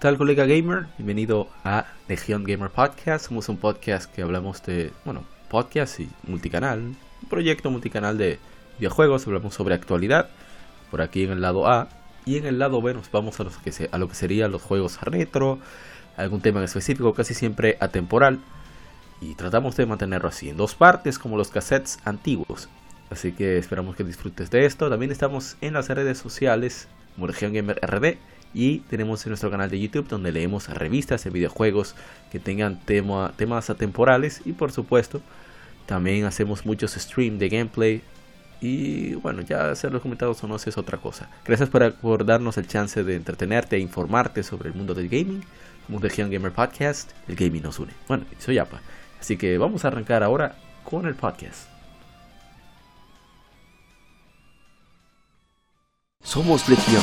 tal colega gamer? Bienvenido a Legion Gamer Podcast. Somos un podcast que hablamos de, bueno, podcast y multicanal, un proyecto multicanal de videojuegos, hablamos sobre actualidad, por aquí en el lado A, y en el lado B nos vamos a, los que a lo que serían los juegos retro, algún tema en específico, casi siempre atemporal, y tratamos de mantenerlo así, en dos partes como los cassettes antiguos. Así que esperamos que disfrutes de esto. También estamos en las redes sociales como Legion Gamer RD y tenemos en nuestro canal de YouTube donde leemos revistas de videojuegos que tengan tema, temas atemporales y por supuesto también hacemos muchos streams de gameplay y bueno, ya hacer los comentarios o no es otra cosa. Gracias por, darnos el chance de entretenerte e informarte sobre el mundo del gaming. Somos Legion Gamer Podcast, el gaming nos une. Bueno, soy Apa. Así que vamos a arrancar ahora con el podcast. Somos Legión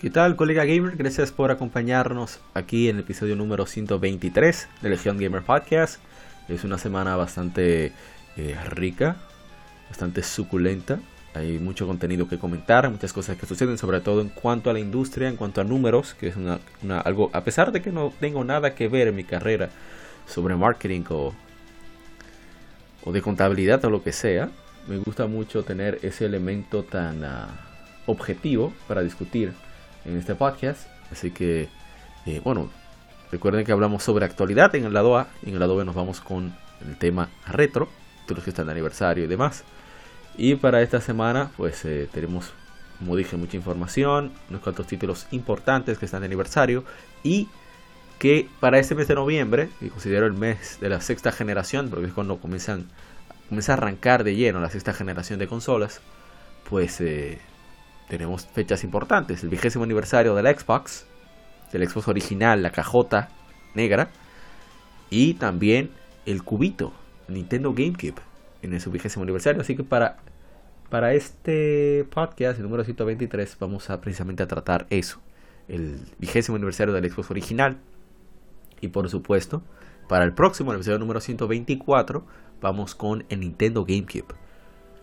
¿Qué tal, colega gamer? Gracias por acompañarnos aquí en el episodio número 123 de Legion Gamer Podcast. Es una semana bastante eh, rica, bastante suculenta. Hay mucho contenido que comentar, muchas cosas que suceden, sobre todo en cuanto a la industria, en cuanto a números, que es algo, a pesar de que no tengo nada que ver en mi carrera sobre marketing o, o de contabilidad o lo que sea, me gusta mucho tener ese elemento tan ah, objetivo para discutir en este podcast. Así que, eh, bueno, recuerden que hablamos sobre actualidad en el lado A en el lado B nos vamos con el tema retro, títulos que están de aniversario y demás. Y para esta semana, pues eh, tenemos, como dije, mucha información, unos cuantos títulos importantes que están de aniversario y que para este mes de noviembre, que considero el mes de la sexta generación, porque es cuando comienzan, comienza a arrancar de lleno la sexta generación de consolas, pues eh, tenemos fechas importantes. El vigésimo aniversario de la Xbox, del Xbox original, la cajota negra. Y también el cubito, Nintendo GameCube, en su vigésimo aniversario. Así que para, para este podcast, el número 123, vamos a precisamente a tratar eso. El vigésimo aniversario del Xbox original. Y por supuesto, para el próximo aniversario número 124, vamos con el Nintendo GameCube.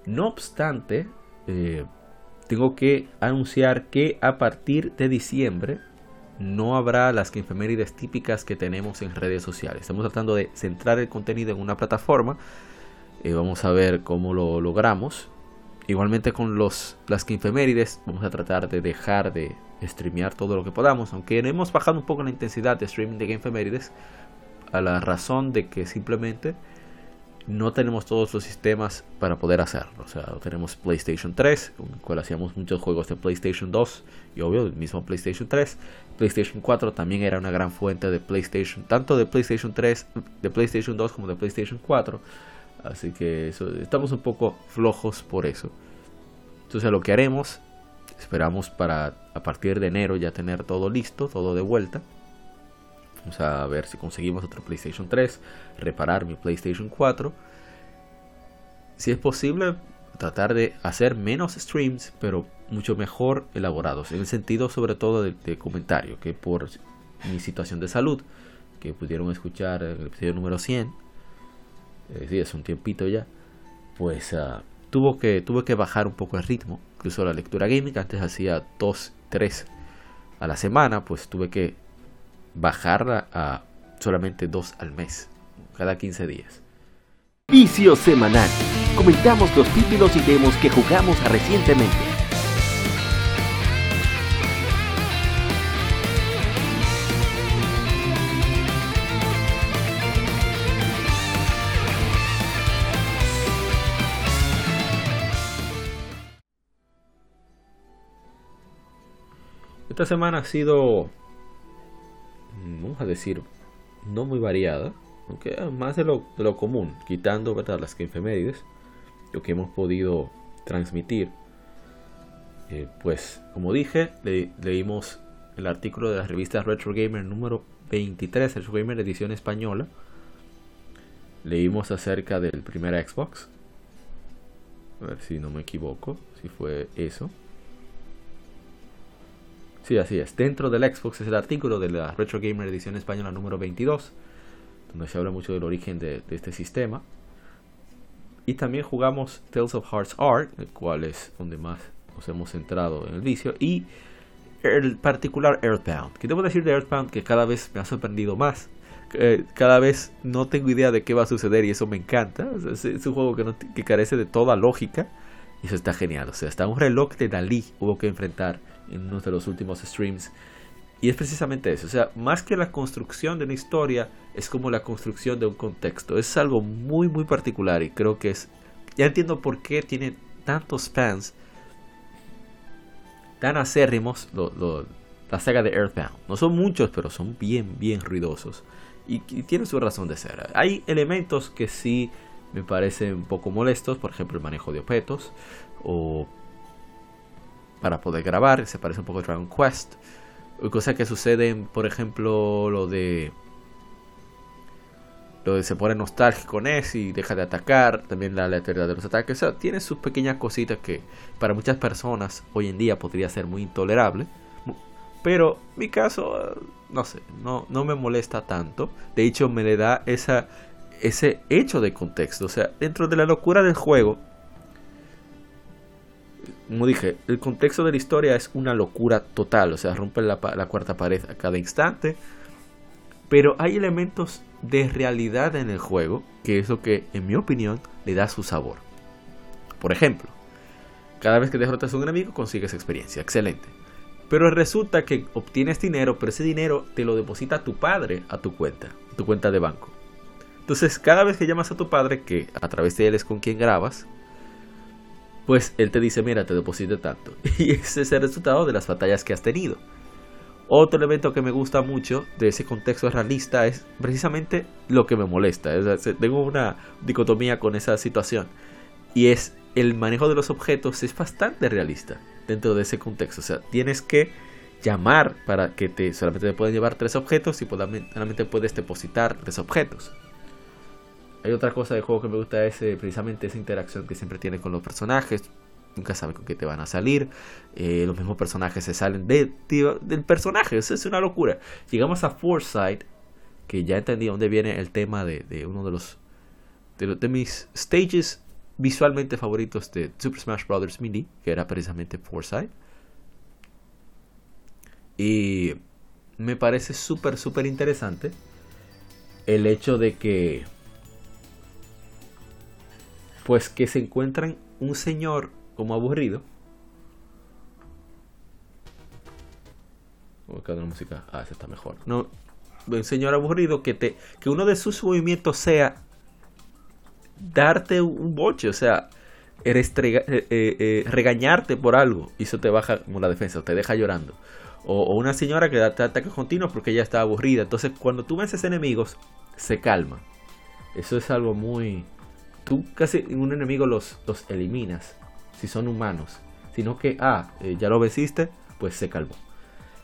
No obstante, eh, tengo que anunciar que a partir de diciembre no habrá las efemérides típicas que tenemos en redes sociales. Estamos tratando de centrar el contenido en una plataforma. Eh, vamos a ver cómo lo logramos. Igualmente con los, las efemérides vamos a tratar de dejar de streamear todo lo que podamos. Aunque hemos bajado un poco la intensidad de streaming de efemérides a la razón de que simplemente no tenemos todos los sistemas para poder hacerlo. O sea, tenemos PlayStation 3, con el cual hacíamos muchos juegos de PlayStation 2 y obvio el mismo PlayStation 3. PlayStation 4 también era una gran fuente de PlayStation, tanto de PlayStation 3, de PlayStation 2 como de PlayStation 4. Así que estamos un poco flojos por eso. Entonces lo que haremos, esperamos para a partir de enero ya tener todo listo, todo de vuelta. Vamos a ver si conseguimos otro PlayStation 3, reparar mi PlayStation 4. Si es posible, tratar de hacer menos streams, pero mucho mejor elaborados. En el sentido sobre todo de, comentario, que por mi situación de salud, que pudieron escuchar el episodio número 100, eh, sí, es un tiempito ya, pues uh, tuvo que, tuve que bajar un poco el ritmo. Incluso la lectura gaming, antes hacía 2, 3 a la semana, pues tuve que bajarla a solamente dos al mes, cada 15 días. Vicio semanal. Comentamos los títulos y demos que jugamos recientemente. Esta semana ha sido vamos a decir, no muy variada, aunque más de lo, común, quitando las que efemérides, lo que hemos podido transmitir. Eh, pues, como dije, leímos el artículo de la revista Retro Gamer número 23, Retro Gamer edición española. Leímos acerca del primer Xbox. A ver si no me equivoco, si fue eso. Sí, así es. Dentro del Xbox es el artículo de la Retro Gamer edición española número 22, donde se habla mucho del origen de, este sistema. Y también jugamos Tales of Hearts Art, el cual es donde más nos hemos centrado en el vicio. Y el particular Earthbound. Que debo decir de Earthbound que cada vez me ha sorprendido más. cada vez no tengo idea de qué va a suceder y eso me encanta. es, un juego que, no, que carece de toda lógica. Y eso está genial. O sea, hasta un reloj de Dalí hubo que enfrentar en uno de los últimos streams. Y es precisamente eso, o sea, más que la construcción de una historia, es como la construcción de un contexto. Es algo muy, muy particular y creo que es... Ya entiendo por qué tiene tantos fans tan acérrimos la saga de Earthbound. No son muchos, pero son bien, bien ruidosos. Y, y tienen su razón de ser. Hay elementos que sí me parecen un poco molestos, por ejemplo el manejo de objetos o para poder grabar, se parece un poco a Dragon Quest. Cosas que suceden, por ejemplo, lo de. Lo de se pone nostálgico con eso y deja de atacar. También la aleatoriedad de los ataques. O sea, tiene sus pequeñas cositas que para muchas personas hoy en día podría ser muy intolerable. Pero mi caso, no sé, no, no me molesta tanto. De hecho, me le da esa, ese hecho de contexto. O sea, dentro de la locura del juego, como dije, el contexto de la historia es una locura total, o sea, rompe la, cuarta pared a cada instante. Pero hay elementos de realidad en el juego, que es lo que, en mi opinión, le da su sabor. Por ejemplo, cada vez que derrotas a un enemigo consigues experiencia, excelente. Pero resulta que obtienes dinero, pero ese dinero te lo deposita tu padre a tu cuenta, tu cuenta de banco. Entonces, cada vez que llamas a tu padre, que a través de él es con quien grabas, pues él te dice, mira, te deposite tanto. Y ese es el resultado de las batallas que has tenido. Otro elemento que me gusta mucho de ese contexto realista es precisamente lo que me molesta. tengo una dicotomía con esa situación. Y es el manejo de los objetos es bastante realista dentro de ese contexto. O sea, tienes que llamar para que te solamente te puedan llevar tres objetos y solamente puedes depositar tres objetos. Hay otra cosa del juego que me gusta es precisamente esa interacción que siempre tiene con los personajes. Nunca sabes con qué te van a salir. Eh, los mismos personajes se salen de, del personaje. Eso es una locura. Llegamos a Foresight, que ya entendí dónde viene el tema de, uno de los de, mis stages visualmente favoritos de Super Smash Bros. Mini, que era precisamente Foresight. Y me parece súper, súper interesante el hecho de que pues que se encuentran un señor como aburrido. La música. Ah, ese está mejor. No, un señor aburrido que te que uno de sus movimientos sea darte un boche, o sea, eres eh, eh, eh, regañarte por algo y eso te baja como la defensa, te deja llorando. O, o una señora que te ataques continuos porque ella está aburrida. Entonces, cuando tú vences enemigos, se calma. Eso es algo muy tú casi un enemigo los, los eliminas si son humanos, sino que, ah, eh, ya lo venciste, pues se calmó.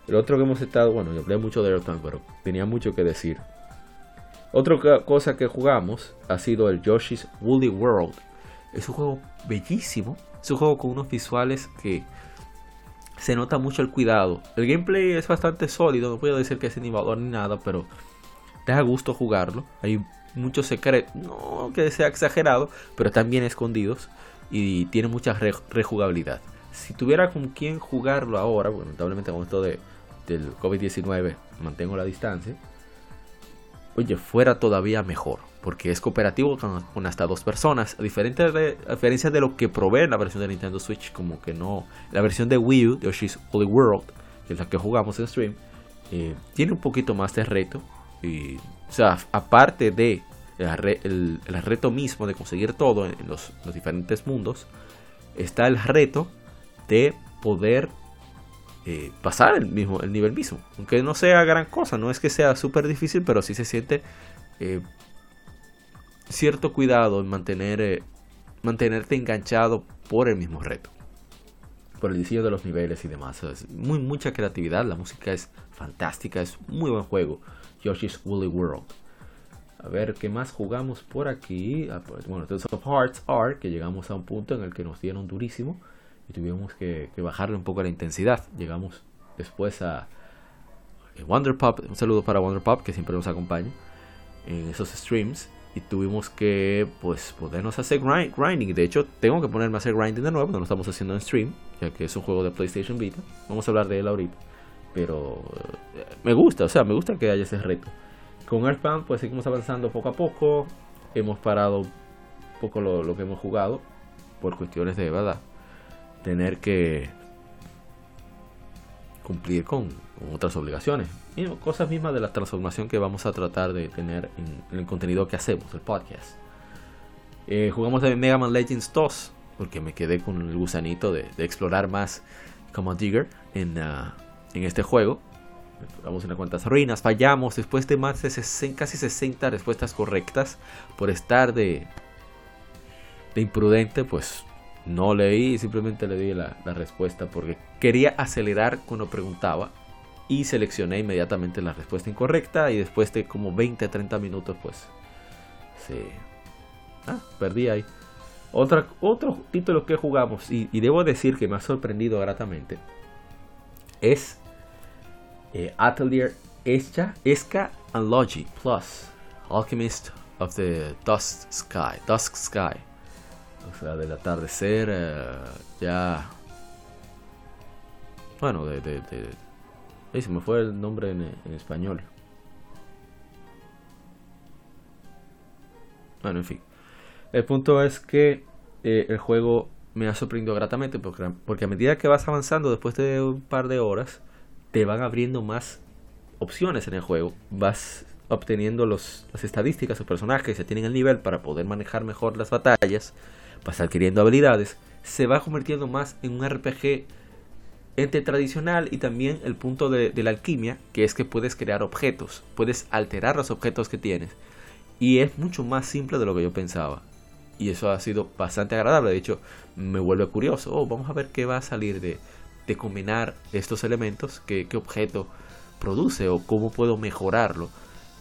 El otro que hemos estado, bueno, yo hablé mucho de Earthbound, pero tenía mucho que decir. Otra cosa que jugamos ha sido el Yoshi's Woolly World. Es un juego bellísimo, es un juego con unos visuales que se nota mucho el cuidado. El gameplay es bastante sólido, no puedo decir que es innovador ni nada, pero te da gusto jugarlo. Muchos secretos, no que sea exagerado, pero están bien escondidos y tiene mucha rejugabilidad. Si tuviera con quién jugarlo ahora, lamentablemente con esto de, del COVID-19 mantengo la distancia, oye, fuera todavía mejor, porque es cooperativo con, hasta dos personas, a, de, diferencia de lo que provee la versión de Nintendo Switch, como que no, la versión de Wii U, de Yoshi's Holy World, que es la que jugamos en stream, eh, tiene un poquito más de reto, y, o sea, aparte de el, reto mismo de conseguir todo en los, diferentes mundos, está el reto de poder eh, pasar el, mismo, el nivel mismo. Aunque no sea gran cosa, no es que sea súper difícil, pero sí se siente eh, cierto cuidado en mantener, eh, mantenerte enganchado por el mismo reto. por el diseño de los niveles y demás. Es muy mucha creatividad, la música es fantástica, es muy buen juego. Yoshi's Woolly World. A ver, ¿qué más jugamos por aquí? Ah, pues, bueno, Tales of Hearts are que llegamos a un punto en el que nos dieron durísimo y tuvimos que, bajarle un poco la intensidad. Llegamos después a eh, Wonder Pop, un saludo para Wonder Pop que siempre nos acompaña en esos streams y tuvimos que pues podernos hacer grinding. De hecho, tengo que ponerme a hacer grinding de nuevo, no lo estamos haciendo en stream, ya que es un juego de PlayStation Vita. Vamos a hablar de él ahorita. Pero eh, me gusta, o sea, me gusta que haya ese reto. Con Earthbound pues seguimos avanzando poco a poco. Hemos parado un poco lo, que hemos jugado por cuestiones de verdad. Tener que cumplir con, otras obligaciones. Y cosas mismas de la transformación que vamos a tratar de tener en, el contenido que hacemos, el podcast. Eh, jugamos de Mega Man Legends 2, porque me quedé con el gusanito de, explorar más como Digger en, ah, en este juego. Vamos unas cuantas ruinas, fallamos después de más de casi 60 respuestas correctas por estar de, de imprudente, pues no leí, simplemente le di la, respuesta porque quería acelerar cuando preguntaba y seleccioné inmediatamente la respuesta incorrecta y después de como 20 a 30 minutos pues se... Ah, perdí ahí. Otra, otro título que jugamos y, y debo decir que me ha sorprendido gratamente es eh, Atelier Esca, Esca and Logi Plus, Alchemist of the Dusk Sky, Dusk Sky, o sea, del atardecer eh, ya, bueno, de, de, de se me fue el nombre en, español. Bueno, en fin. El punto es que eh, el juego me ha sorprendido gratamente porque, porque a medida que vas avanzando después de un par de horas, te van abriendo más opciones en el juego. Vas obteniendo los, las estadísticas, los personajes, se tienen el nivel para poder manejar mejor las batallas, vas adquiriendo habilidades, se va convirtiendo más en un RPG entre tradicional y también el punto de, de, la alquimia, que es que puedes crear objetos, puedes alterar los objetos que tienes, y es mucho más simple de lo que yo pensaba. Y eso ha sido bastante agradable, de hecho me vuelve curioso, oh, vamos a ver qué va a salir de, de combinar estos elementos, qué, objeto produce o cómo puedo mejorarlo.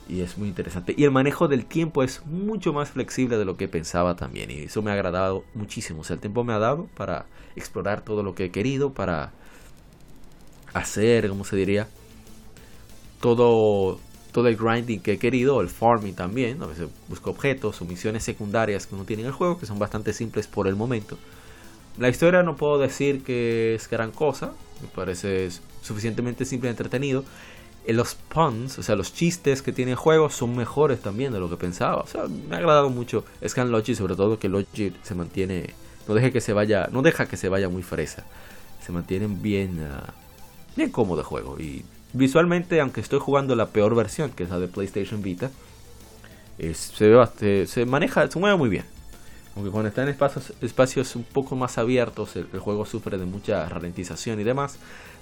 Y es muy interesante. Y el manejo del tiempo es mucho más flexible de lo que pensaba también. Y eso me ha agradado muchísimo. O sea, el tiempo me ha dado para explorar todo lo que he querido, para hacer, como se diría, todo, todo el grinding que he querido, el farming también. A veces busco objetos o misiones secundarias que uno tiene en el juego, que son bastante simples por el momento. La historia no puedo decir que es gran cosa, me parece suficientemente simple y entretenido. Eh, los puns, o sea, los chistes que tiene el juego son mejores también de lo que pensaba. O sea, me ha agradado mucho Scan Logi, sobre todo que Logi se mantiene, no deja que se vaya, no deja que se vaya muy fresa. Se mantienen bien, uh, bien cómodo el juego. Y visualmente, aunque estoy jugando la peor versión, que es la de PlayStation Vita, se, se maneja, se mueve muy bien. Aunque cuando está en espacios, un poco más abiertos, el, juego sufre de mucha ralentización y demás.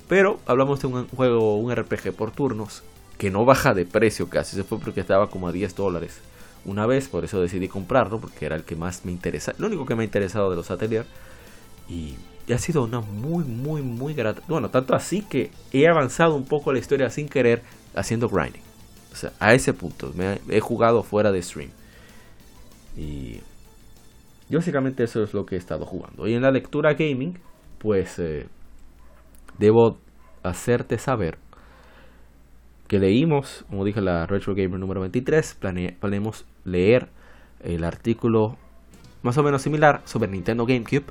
Pero hablamos de un juego, un RPG por turnos, que no baja de precio casi. Se fue porque estaba como a 10 dólares una vez, por eso decidí comprarlo, porque era el que más me interesa, lo único que me ha interesado de los Atelier. Y, ha sido una muy, muy, muy grata. Bueno, tanto así que he avanzado un poco la historia sin querer haciendo grinding. O sea, a ese punto. He jugado fuera de stream. Y y básicamente eso es lo que he estado jugando. Y en la lectura gaming, pues eh, debo hacerte saber que leímos, como dije, la Retro Gamer número 23. planeamos leer el artículo más o menos similar sobre Nintendo GameCube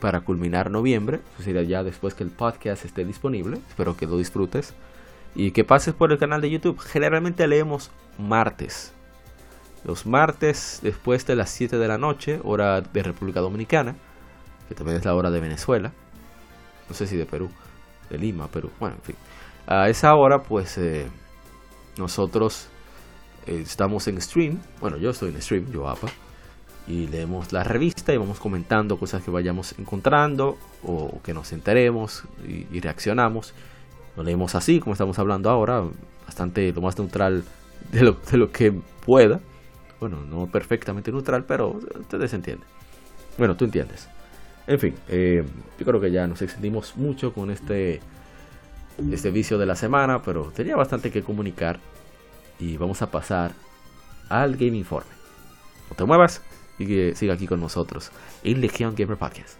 para culminar noviembre. Eso sería ya después que el podcast esté disponible. Espero que lo disfrutes. Y que pases por el canal de YouTube. Generalmente leemos martes los martes después de las 7 de la noche, hora de República Dominicana, que también es la hora de Venezuela, no sé si de Perú, de Lima, Perú, bueno, en fin. A esa hora, pues eh, nosotros eh, estamos en stream, bueno, yo estoy en stream, yo APA, y leemos la revista y vamos comentando cosas que vayamos encontrando o que nos enteremos y, reaccionamos. Lo leemos así, como estamos hablando ahora, bastante lo más neutral de lo, de lo que pueda bueno, no perfectamente neutral, pero ustedes entienden. Bueno, tú entiendes. En fin, eh, yo creo que ya nos extendimos mucho con este, este vicio de la semana, pero tenía bastante que comunicar y vamos a pasar al Game Informe. No te muevas y que siga aquí con nosotros en Legion Gamer Podcast.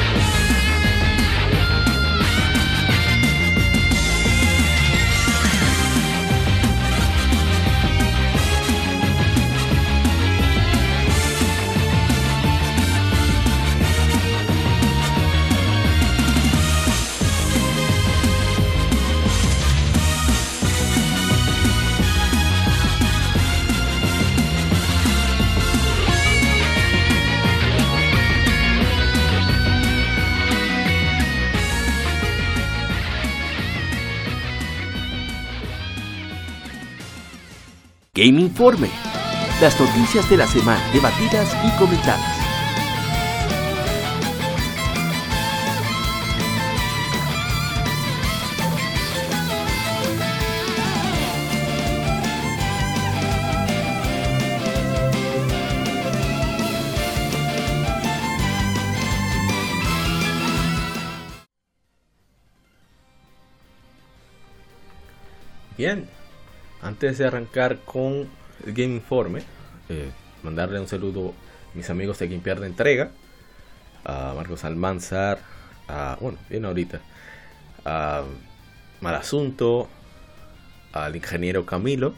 Informe. Las noticias de la semana debatidas y comentadas. Bien, antes de arrancar con Game Informe, eh, mandarle un saludo a mis amigos de Game de Entrega, a Marcos Almanzar, a, bueno, bien ahorita, a Malasunto, al ingeniero Camilo,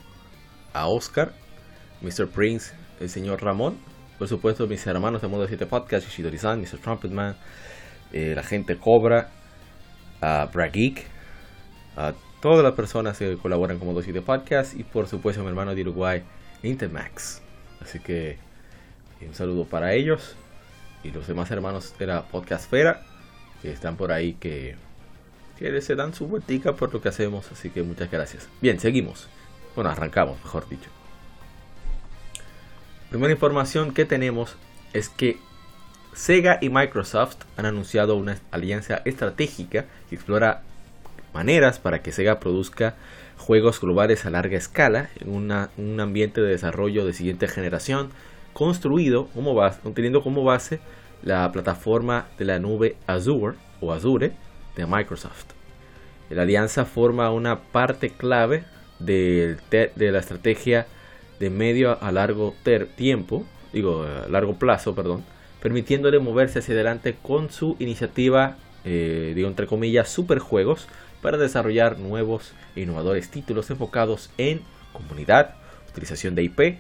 a Oscar, Mr. Prince, el señor Ramón, por supuesto mis hermanos de Modo 7 Podcast, Shidori-san, Mr. Trumpetman, eh, la gente Cobra, a Brageek, a todas las personas que colaboran como Dosis de Podcast y por supuesto mi hermano de Uruguay, Intermax. Así que eh, un saludo para ellos y los demás hermanos de la Podcastfera que están por ahí que, que se dan su vueltica por lo que hacemos. Así que muchas gracias. Bien, seguimos. Bueno, arrancamos, mejor dicho. Primera información que tenemos es que Sega y Microsoft han anunciado una alianza estratégica que explora maneras para que Sega produzca juegos globales a larga escala en un ambiente de desarrollo de siguiente generación construido como base, teniendo como base la plataforma de la nube Azure o Azure de Microsoft. La alianza forma una parte clave de, de la estrategia de medio a largo tiempo, digo largo plazo, perdón, permitiéndole moverse hacia adelante con su iniciativa, eh, digo entre comillas, superjuegos para desarrollar nuevos e innovadores títulos enfocados en comunidad, utilización de IP,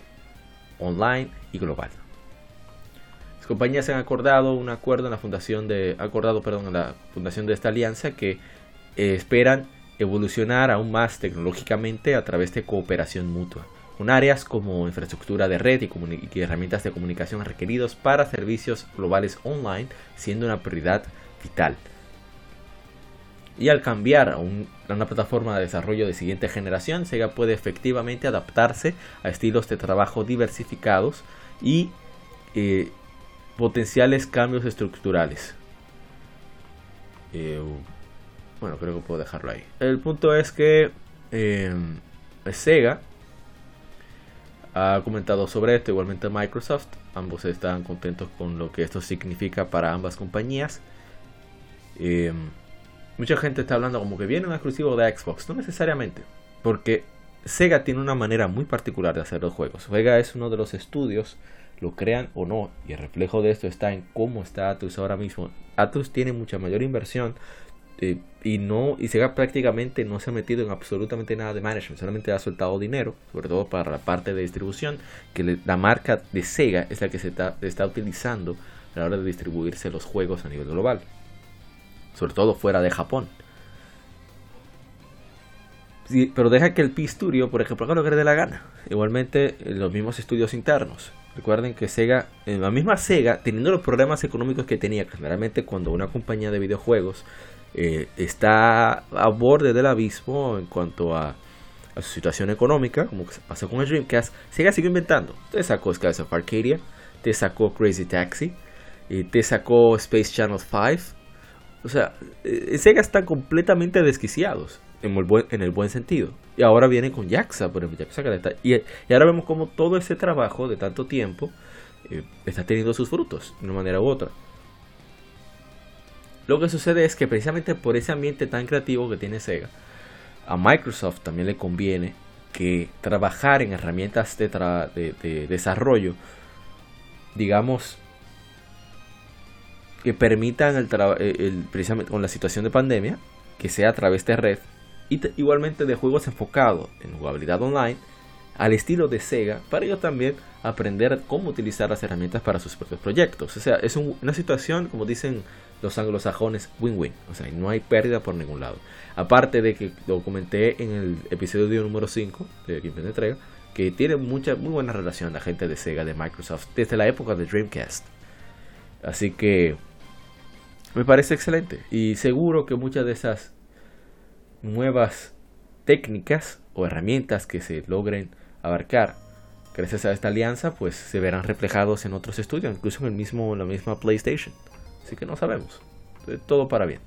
online y global. Las compañías han acordado un acuerdo en la fundación de acordado, perdón, en la fundación de esta alianza que eh, esperan evolucionar aún más tecnológicamente a través de cooperación mutua, con áreas como infraestructura de red y, y herramientas de comunicación requeridos para servicios globales online siendo una prioridad vital. Y al cambiar a, una plataforma de desarrollo de siguiente generación, Sega puede efectivamente adaptarse a estilos de trabajo diversificados y eh, potenciales cambios estructurales. Eh, bueno, creo que puedo dejarlo ahí. El punto es que em, Sega ha comentado sobre esto, igualmente Microsoft. Ambos están contentos con lo que esto significa para ambas compañías. Em, mucha gente está hablando como que viene un exclusivo de Xbox. No necesariamente. Porque Sega tiene una manera muy particular de hacer los juegos. Sega es uno de los estudios, lo crean o no, y el reflejo de esto está en cómo está Atlus ahora mismo. Atlus tiene mucha mayor inversión eh, y no y Sega prácticamente no se ha metido en absolutamente nada de management, solamente ha soltado dinero, sobre todo para la parte de distribución, que la marca de Sega es la que se está, está utilizando a la hora de distribuirse los juegos a nivel global, sobre todo fuera de Japón pero deja que el P-Studio, por ejemplo, haga lo que le dé la gana. Igualmente, los mismos estudios internos. Recuerden que Sega, en la misma Sega, teniendo los problemas económicos que tenía, generalmente cuando una compañía de videojuegos eh, está a borde del abismo en cuanto a, su situación económica, como pasó con el Dreamcast, Sega siguió inventando. Te sacó Skies of Arcadia, te sacó Crazy Taxi, y te sacó Space Channel 5. O sea, eh, Sega está completamente desquiciados en el buen, en el buen sentido. Y ahora viene con Jaxa, por ejemplo, y, y, ahora vemos como todo ese trabajo de tanto tiempo eh, está teniendo sus frutos, de una manera u otra. Lo que sucede es que precisamente por ese ambiente tan creativo que tiene Sega, a Microsoft también le conviene que trabajar en herramientas de, de desarrollo, digamos, que permitan el, el, precisamente con la situación de pandemia, que sea a través de red, y igualmente de juegos enfocados en jugabilidad online al estilo de Sega para ellos también aprender cómo utilizar las herramientas para sus propios proyectos. O sea, es una situación, como dicen los anglosajones, win-win. O sea, no hay pérdida por ningún lado. Aparte de que lo comenté en el episodio número 5 de Game Entrega, que tiene mucha, muy buena relación la gente de Sega, de Microsoft, desde la época de Dreamcast. Así que me parece excelente. Y seguro que muchas de esas nuevas técnicas o herramientas que se logren abarcar gracias a esta alianza, pues se verán reflejados en otros estudios, incluso en el mismo, la misma PlayStation. Así que no sabemos. Todo para bien.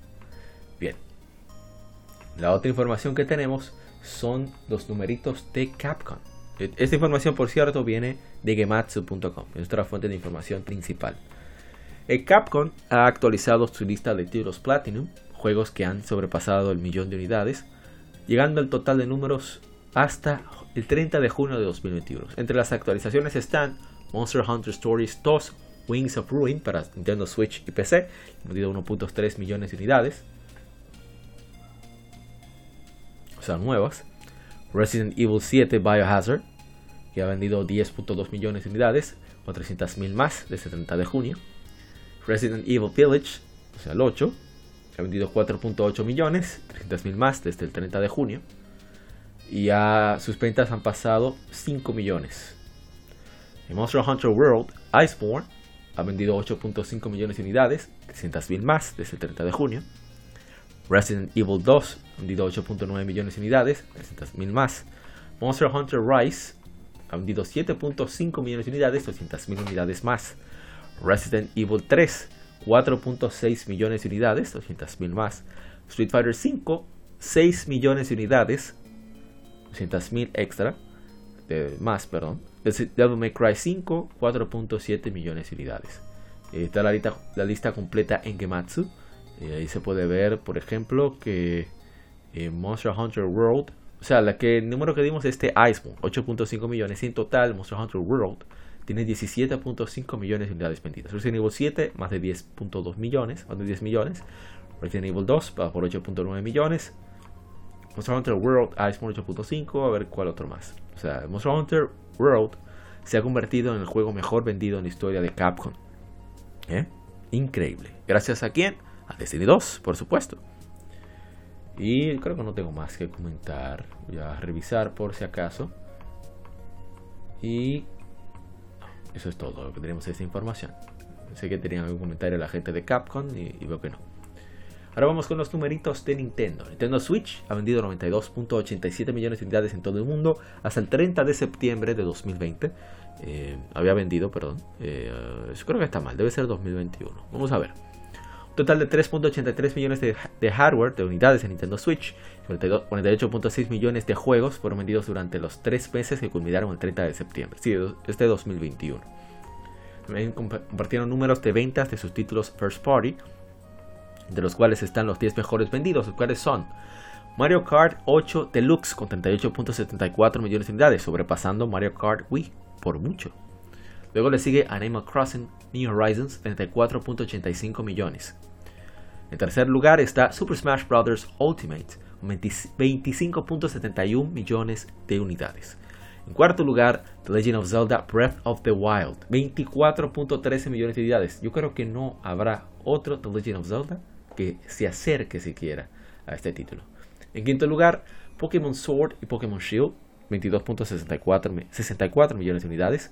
Bien. La otra información que tenemos son los numeritos de Capcom. E, esta información, por cierto, viene de gematsu.com, es nuestra fuente de información principal. El Capcom ha actualizado su lista de títulos Platinum juegos que han sobrepasado el millón de unidades, llegando al total de números hasta el 30 de junio de 2021. Entre las actualizaciones están Monster Hunter Stories 2 Wings of Ruin para Nintendo Switch y PC, vendido 1.3 millones de unidades. O sea, nuevas. Resident Evil 7 Biohazard, que ha vendido 10.2 millones de unidades, o 300.000 más desde el 30 de junio. Resident Evil Village, o sea, el 8, ha vendido 4.8 millones, 300.000 más desde el 30 de junio. Y a sus ventas han pasado 5 millones. En Monster Hunter World, Iceborne ha vendido 8.5 millones de unidades, 300.000 más desde el 30 de junio. Resident Evil 2 ha vendido 8.9 millones de unidades, 300.000 más. Monster Hunter Rise ha vendido 7.5 millones de unidades, 200.000 unidades más. Resident Evil 3 4.6 millones de unidades, 200.000 más. Street Fighter 5, 6 millones de unidades, 200.000 extra, más, perdón. Devil May Cry 5, 4.7 millones de unidades. está la lista, completa en Gematsu. ahí se puede ver, por ejemplo, que Monster Hunter World, o sea, la que, el número que dimos es este Iceborne, 8.5 millones. En total, Monster Hunter World tiene 17.5 millones de unidades vendidas. Resident Evil 7, más de 10.2 millones, más de 10 millones. Resident Evil 2 va por 8.9 millones. Monster Hunter World Iceborne 8.5, a ver cuál otro más. O sea, Monster Hunter World se ha convertido en el juego mejor vendido en la historia de Capcom. ¿Eh? Increíble. Gracias a quién? A Destiny 2, por supuesto. Y creo que no tengo más que comentar. Voy a revisar por si acaso. Y eso es todo lo que tenemos de esta información. Sé que tenían algún comentario la gente de Capcom y, veo que no. Ahora vamos con los numeritos de Nintendo. Nintendo Switch ha vendido 92.87 millones de unidades en todo el mundo hasta el 30 de septiembre de 2020. Eh, había vendido, perdón. Eh, creo que está mal, debe ser 2021. Vamos a ver. Total de 3.83 millones de, de, hardware, de unidades en Nintendo Switch. 48.6 millones de juegos fueron vendidos durante los tres meses que culminaron el 30 de septiembre. Sí, este 2021. También compartieron números de ventas de sus títulos First Party, de los cuales están los 10 mejores vendidos, los cuales son Mario Kart 8 Deluxe con 38.74 millones de unidades, sobrepasando Mario Kart Wii por mucho. Luego le sigue Animal Crossing New Horizons, 34.85 millones. En tercer lugar está Super Smash Bros. Ultimate, 25.71 millones de unidades. En cuarto lugar, The Legend of Zelda Breath of the Wild, 24.13 millones de unidades. Yo creo que no habrá otro The Legend of Zelda que se acerque siquiera a este título. En quinto lugar, Pokémon Sword y Pokémon Shield, 22.64 millones de unidades.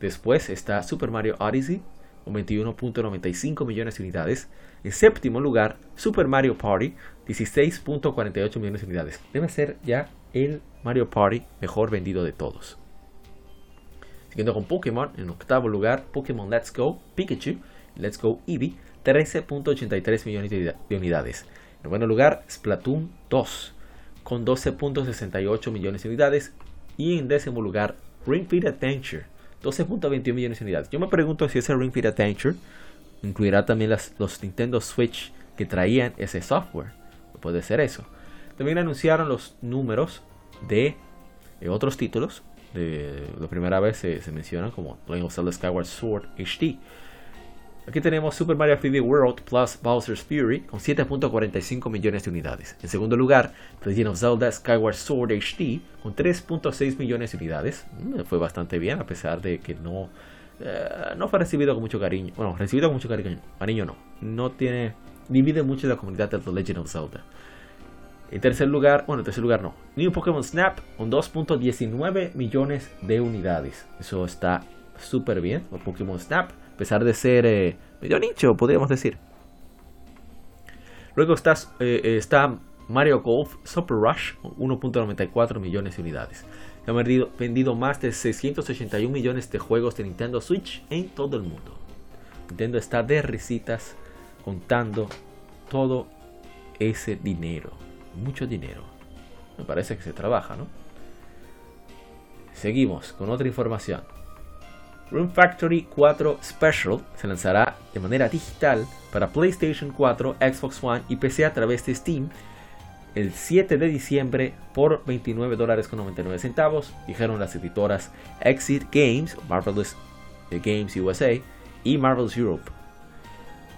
Después está Super Mario Odyssey, con 21.95 millones de unidades. En séptimo lugar, Super Mario Party, 16.48 millones de unidades. Debe ser ya el Mario Party mejor vendido de todos. Siguiendo con Pokémon, en octavo lugar, Pokémon Let's Go Pikachu, Let's Go Eevee, 13.83 millones de unidades. En noveno lugar, Splatoon 2, con 12.68 millones de unidades. Y en décimo lugar, Ring Fit Adventure, 12.21 millones de unidades. Yo me pregunto si ese Ring Fit Adventure incluirá también los Nintendo Switch que traían ese software. Puede ser eso. También anunciaron los números de eh, otros títulos. De, la primera vez se, mencionan como Legend of Zelda Skyward Sword HD. Aquí tenemos Super Mario 3D World plus Bowser's Fury con 7.45 millones de unidades. En segundo lugar, The Legend of Zelda Skyward Sword HD con 3.6 millones de unidades. Mm, fue bastante bien a pesar de que no, eh, no fue recibido con mucho cariño. Bueno, recibido con mucho cariño. Cariño no. No tiene... Divide mucho la comunidad de The Legend of Zelda. En tercer lugar, bueno, en tercer lugar no. New Pokémon Snap con 2.19 millones de unidades. Eso está súper bien. Pokémon Snap, a pesar de ser eh, medio nicho, podríamos decir. Luego está, eh, eh, está Mario Golf Super Rush con 1.94 millones de unidades. Se han vendido, vendido más de 681 millones de juegos de Nintendo Switch en todo el mundo. Nintendo está de risitas contando todo ese dinero mucho dinero. Me parece que se trabaja, ¿no? Seguimos con otra información. Room Factory 4 Special se lanzará de manera digital para PlayStation 4, Xbox One y PC a través de Steam el 7 de diciembre por 29 dólares con 99 centavos, dijeron las editoras Exit Games, Marvelous Games USA y Marvel's Europe.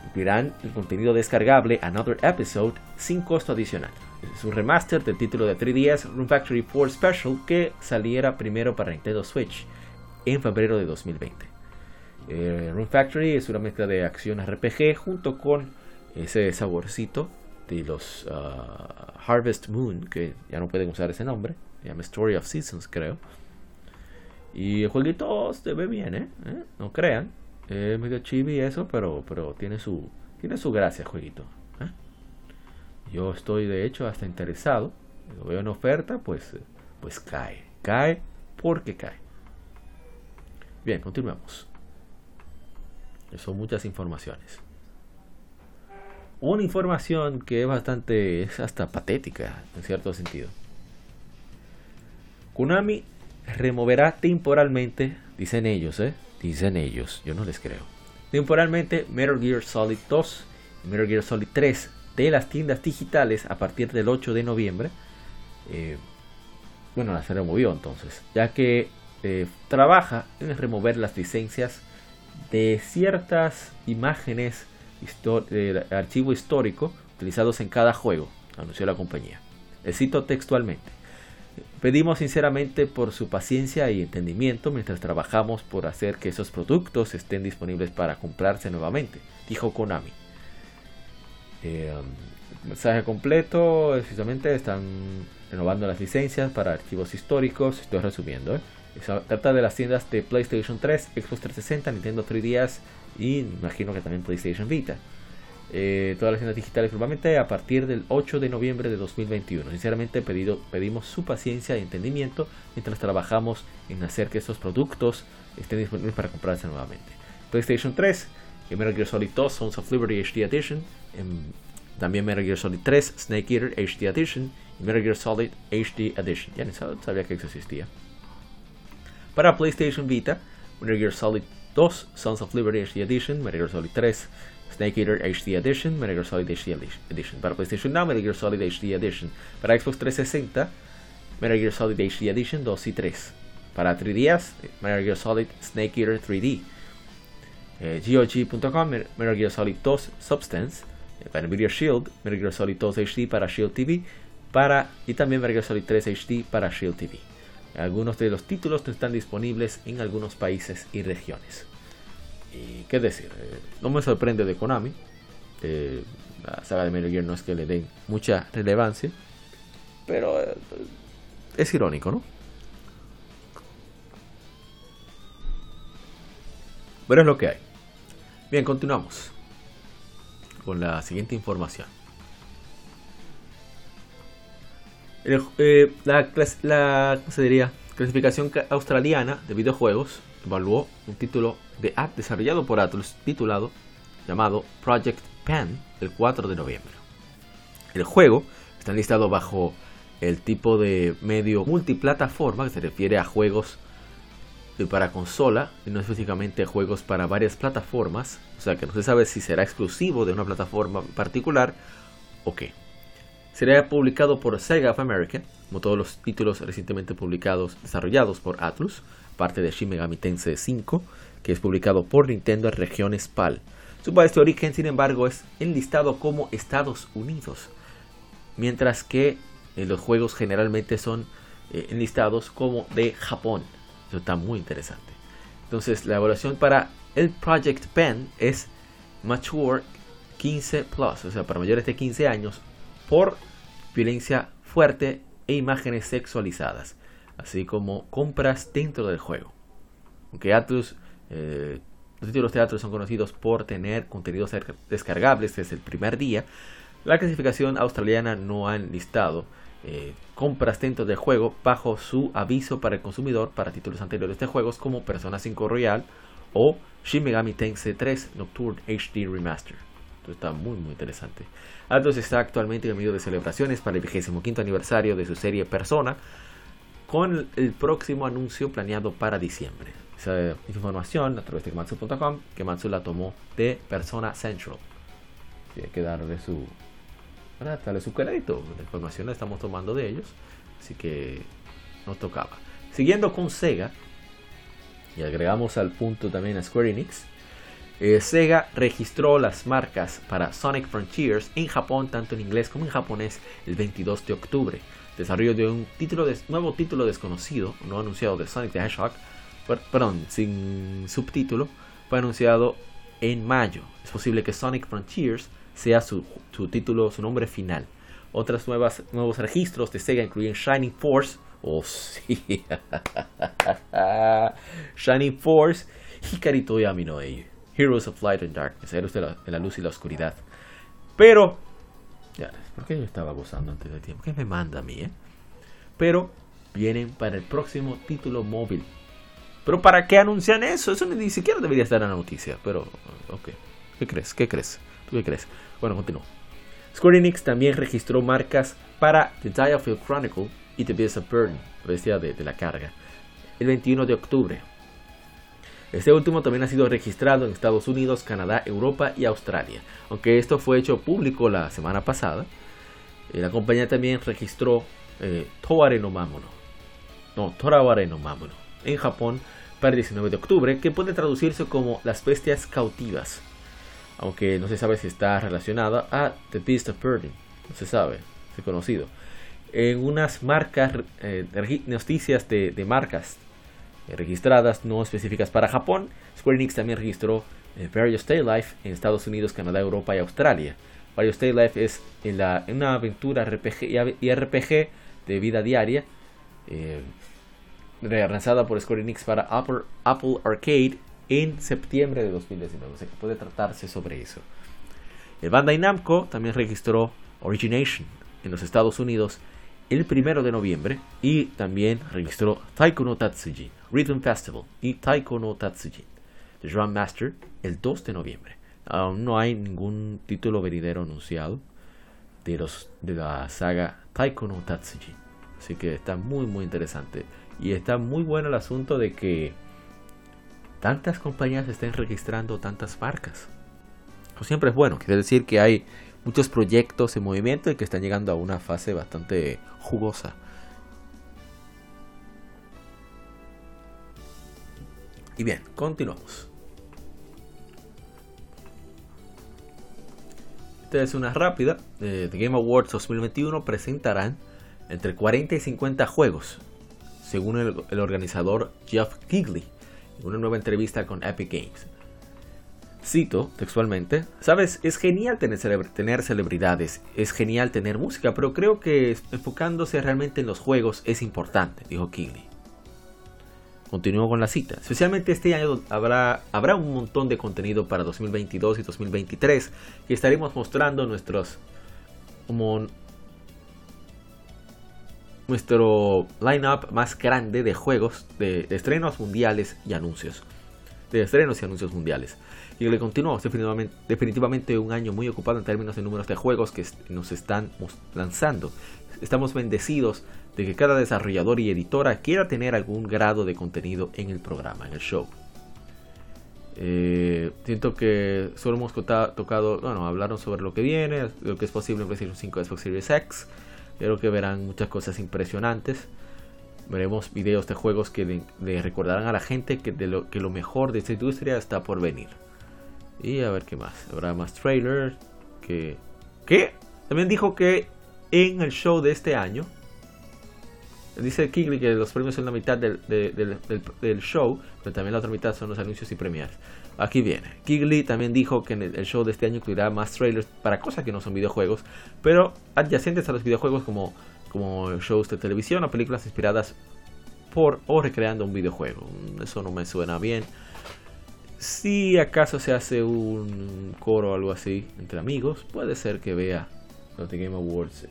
Incluirán el contenido descargable Another Episode sin costo adicional es un remaster del título de 3DS Room Factory 4 Special que saliera primero para Nintendo Switch en febrero de 2020. Eh, Room Factory es una mezcla de acción RPG junto con ese saborcito de los uh, Harvest Moon, que ya no pueden usar ese nombre, se llama Story of Seasons creo. Y el jueguito se ve bien, ¿eh? ¿Eh? No crean. Es medio chibi eso, pero, pero tiene, su, tiene su gracia el jueguito. Yo estoy de hecho hasta interesado. Lo veo en oferta, pues, pues cae. Cae porque cae. Bien, continuemos. Son muchas informaciones. Una información que es bastante, es hasta patética en cierto sentido. Konami removerá temporalmente, dicen ellos, ¿eh? Dicen ellos, yo no les creo. Temporalmente Metal Gear Solid 2 y Metal Gear Solid 3 de las tiendas digitales a partir del 8 de noviembre. Eh, bueno, las removió entonces, ya que eh, trabaja en remover las licencias de ciertas imágenes de archivo histórico utilizados en cada juego, anunció la compañía. Le cito textualmente. Pedimos sinceramente por su paciencia y entendimiento mientras trabajamos por hacer que esos productos estén disponibles para comprarse nuevamente, dijo Konami. Eh, mensaje completo, precisamente están renovando las licencias para archivos históricos. Estoy resumiendo. ¿eh? Se trata de las tiendas de PlayStation 3, Xbox 360, Nintendo 3DS y imagino que también PlayStation Vita. Eh, todas las tiendas digitales probablemente a partir del 8 de noviembre de 2021. Sinceramente pedido, pedimos su paciencia y entendimiento mientras trabajamos en hacer que estos productos estén disponibles para comprarse nuevamente. PlayStation 3, Metal Gear Solid 2 Sons of Liberty HD Edition, también Metal Gear Solid 3 Snake Eater HD Edition y Metal Gear Solid HD Edition. Ya ni sabía que eso existía. Para PlayStation Vita, Metal Gear Solid 2, Sons of Liberty HD Edition, Metal Gear Solid 3, Snake Eater HD Edition, Metal Gear Solid HD Edition. Para PlayStation Now, Metal Gear Solid HD Edition. Para Xbox 360, Metal Gear Solid HD Edition 2 y 3. Para 3DS, Metal Gear Solid Snake Eater 3D. Eh, GOG.com, Metal Gear Solid 2 Substance. Eh, para Nvidia Shield, Metal Gear Solid 2 HD para Shield TV. Para, y también Metal Gear Solid 3 HD para Shield TV. Algunos de los títulos no están disponibles en algunos países y regiones. Y qué decir, eh, no me sorprende de Konami. Eh, la saga de Metal Gear no es que le den mucha relevancia, pero eh, es irónico, ¿no? Pero es lo que hay. Bien, continuamos con la siguiente información. Eh, la, clasificación australiana de videojuegos evaluó un título de app desarrollado por Atlus titulado llamado Project Pen el 4 de noviembre. El juego está listado bajo el tipo de medio multiplataforma que se refiere a juegos para consola y no específicamente juegos para varias plataformas, o sea que no se sabe si será exclusivo de una plataforma particular o qué. Será publicado por Sega of America, como todos los títulos recientemente publicados desarrollados por Atlus, parte de Shin Megami Tensei 5, que es publicado por Nintendo en regiones PAL. Su país de origen, sin embargo, es enlistado como Estados Unidos, mientras que eh, los juegos generalmente son eh, enlistados como de Japón. Eso está muy interesante. Entonces, la evaluación para el Project Pen es Mature 15 Plus, o sea, para mayores de 15 años, por violencia fuerte e imágenes sexualizadas, así como compras dentro del juego. Aunque Atlus, eh, los títulos de son conocidos por tener contenidos descargables desde el primer día, la clasificación australiana no ha listado eh, compras dentro del juego bajo su aviso para el consumidor para títulos anteriores de juegos como Persona 5 Royal o Shin Megami Tensei 3 Nocturne HD Remaster. Esto está muy muy interesante. Atlus está actualmente en medio de celebraciones para el 25 aniversario de su serie Persona, con el próximo anuncio planeado para diciembre. Esa información a través de Gematsu.com, que Matsu la tomó de Persona Central. Tiene que darle su, darle su crédito. La información la estamos tomando de ellos, así que nos tocaba. Siguiendo con Sega, y agregamos al punto también a Square Enix, eh, Sega registró las marcas para Sonic Frontiers en Japón, tanto en inglés como en japonés, el 22 de octubre. Desarrollo de un título nuevo título desconocido, no anunciado de Sonic the Hedgehog, perdón, sin subtítulo, fue anunciado en mayo. Es posible que Sonic Frontiers sea su, su título, su nombre final. Otros nuevos registros de Sega incluyen Shining Force, oh sí, Shining Force, Hikari Toyami no Heroes of Light and Darkness, Héroes de la, luz y la oscuridad. Pero, ya, ¿por qué yo estaba gozando antes de tiempo? ¿Qué me manda a mí, eh? Pero vienen para el próximo título móvil. Pero ¿para qué anuncian eso? Eso ni siquiera debería estar en la noticia. Pero, ok. ¿Qué crees? ¿Qué crees? ¿Tú qué crees? Bueno, continúo. Square Enix también registró marcas para The Dialfield Chronicle y The Beast of Burden, bestia de, de la carga, el 21 de octubre. Este último también ha sido registrado en Estados Unidos, Canadá, Europa y Australia. Aunque esto fue hecho público la semana pasada, eh, la compañía también registró eh, Toware no Mamono. No, Toraware no Mamono. En Japón para el 19 de octubre, que puede traducirse como las bestias cautivas. Aunque no se sabe si está relacionada a The Beast of Burden. No se sabe, es conocido. En unas marcas, eh, noticias de, de marcas registradas no específicas para Japón. Square Enix también registró eh, Various Life en Estados Unidos, Canadá, Europa y Australia. Various Stay Life es en la, una aventura RPG y RPG de vida diaria eh, lanzada por Square Enix para Apple, Apple Arcade en septiembre de 2019. O sea que puede tratarse sobre eso. El Bandai Namco también registró Origination en los Estados Unidos el primero de noviembre y también registró Taiko no Tatsujin Rhythm Festival y Taiko no Tatsujin The Drum Master el 2 de noviembre. Aún no hay ningún título venidero anunciado de, los, de la saga Taiko no Tatsujin. Así que está muy muy interesante. Y está muy bueno el asunto de que tantas compañías estén registrando tantas marcas. Siempre es bueno, quiere decir que hay muchos proyectos en movimiento y que están llegando a una fase bastante jugosa. Y bien, continuamos. Esta es una rápida. The Game Awards 2021 presentarán entre 40 y 50 juegos, según el, organizador Jeff Kigley, en una nueva entrevista con Epic Games. Cito textualmente, sabes, es genial tener, tener, celebridades, es genial tener música, pero creo que enfocándose realmente en los juegos es importante, dijo Kigley. Continuó con la cita. Especialmente este año habrá, habrá un montón de contenido para 2022 y 2023 que estaremos mostrando nuestros como nuestro lineup más grande de juegos de, estrenos mundiales y anuncios. De estrenos y anuncios mundiales. Y le continuó definitivamente, definitivamente un año muy ocupado en términos de números de juegos que nos están lanzando. Estamos bendecidos de que cada desarrollador y editora quiera tener algún grado de contenido en el programa, en el show. Eh, siento que solo hemos tocado, bueno, hablaron sobre lo que viene, lo que es posible en PlayStation 5 Xbox Series X. Creo que verán muchas cosas impresionantes. Veremos videos de juegos que le, recordarán a la gente que, lo, que lo mejor de esta industria está por venir. Y a ver qué más. Habrá más trailers. ¿Qué? También dijo que en el show de este año Dice Kigley que los premios son la mitad del, show, pero también la otra mitad son los anuncios y premios. Aquí viene. Kigley también dijo que el show de este año incluirá más trailers para cosas que no son videojuegos, pero adyacentes a los videojuegos como, shows de televisión o películas inspiradas por o recreando un videojuego. Eso no me suena bien. Si acaso se hace un coro o algo así entre amigos, puede ser que vea los de Game Awards